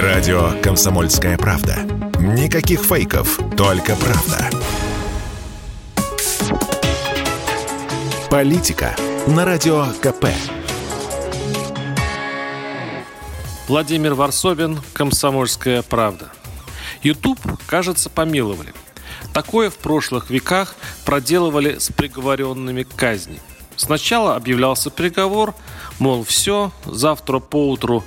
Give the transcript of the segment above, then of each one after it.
Радио «Комсомольская правда». Никаких фейков, только правда. Политика на Радио КП. Владимир Варсобин, «Комсомольская правда». YouTube, кажется, помиловали. Такое в прошлых веках проделывали с приговоренными к казни. Сначала объявлялся приговор, мол, все, завтра поутру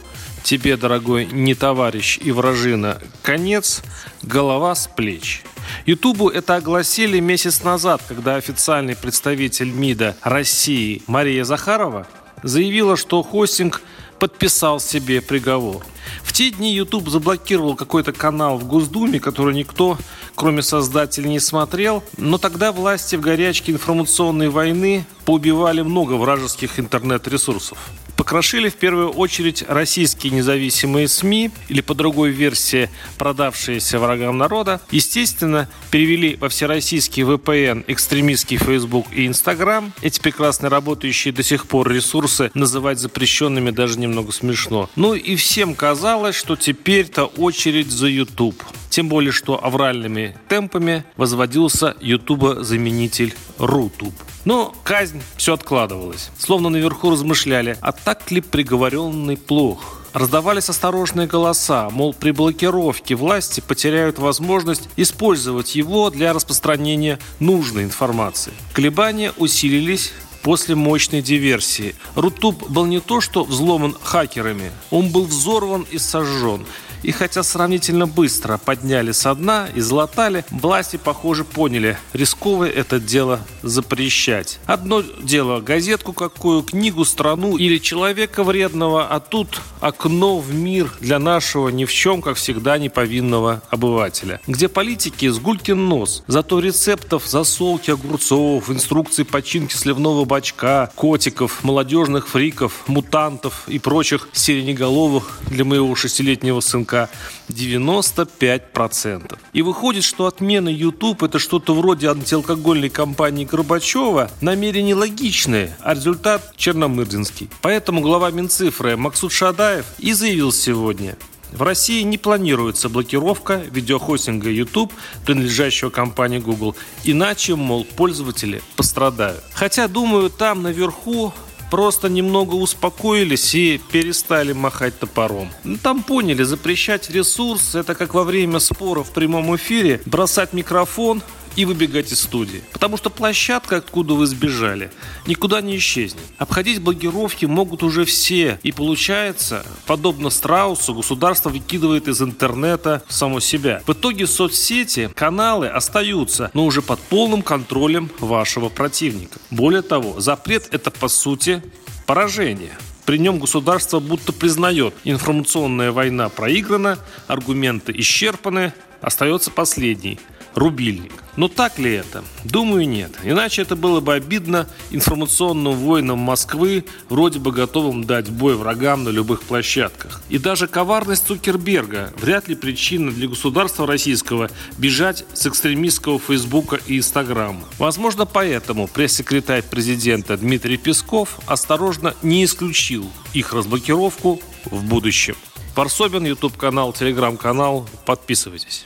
тебе, дорогой не товарищ и вражина, конец, голова с плеч. Ютубу это огласили месяц назад, когда официальный представитель МИДа России Мария Захарова заявила, что хостинг подписал себе приговор. В те дни YouTube заблокировал какой-то канал в Госдуме, который никто, кроме создателей, не смотрел. Но тогда власти в горячке информационной войны поубивали много вражеских интернет-ресурсов покрошили в первую очередь российские независимые СМИ, или по другой версии продавшиеся врагам народа. Естественно, перевели во всероссийский VPN экстремистский Facebook и Instagram. Эти прекрасно работающие до сих пор ресурсы называть запрещенными даже немного смешно. Ну и всем казалось, что теперь-то очередь за YouTube. Тем более, что авральными темпами возводился YouTube-заменитель Рутуб. Но казнь все откладывалась. Словно наверху размышляли, а так ли приговоренный плох? Раздавались осторожные голоса, мол, при блокировке власти потеряют возможность использовать его для распространения нужной информации. Колебания усилились после мощной диверсии. Рутуб был не то что взломан хакерами, он был взорван и сожжен. И хотя сравнительно быстро подняли со дна и златали, власти, похоже, поняли, рисковое это дело запрещать. Одно дело газетку какую, книгу, страну или человека вредного, а тут окно в мир для нашего ни в чем, как всегда, неповинного обывателя. Где политики с гулькин нос, зато рецептов засолки огурцов, инструкций починки сливного бачка, котиков, молодежных фриков, мутантов и прочих сиреноголовых для моего шестилетнего сынка языка 95%. И выходит, что отмена YouTube это что-то вроде антиалкогольной кампании Горбачева намерение логичное, а результат черномырдинский. Поэтому глава Минцифры Максут Шадаев и заявил сегодня, в России не планируется блокировка видеохостинга YouTube, принадлежащего компании Google. Иначе, мол, пользователи пострадают. Хотя, думаю, там наверху просто немного успокоились и перестали махать топором. Ну, там поняли, запрещать ресурс – это как во время спора в прямом эфире бросать микрофон и выбегать из студии. Потому что площадка, откуда вы сбежали, никуда не исчезнет. Обходить блокировки могут уже все. И получается, подобно страусу, государство выкидывает из интернета само себя. В итоге соцсети, каналы остаются, но уже под полным контролем вашего противника. Более того, запрет это по сути поражение. При нем государство будто признает, информационная война проиграна, аргументы исчерпаны, остается последний – рубильник. Но так ли это? Думаю, нет. Иначе это было бы обидно информационным воинам Москвы, вроде бы готовым дать бой врагам на любых площадках. И даже коварность Цукерберга вряд ли причина для государства российского бежать с экстремистского Фейсбука и Инстаграма. Возможно, поэтому пресс-секретарь президента Дмитрий Песков осторожно не исключил их разблокировку в будущем. Варсобин, YouTube-канал, Телеграм-канал. Подписывайтесь.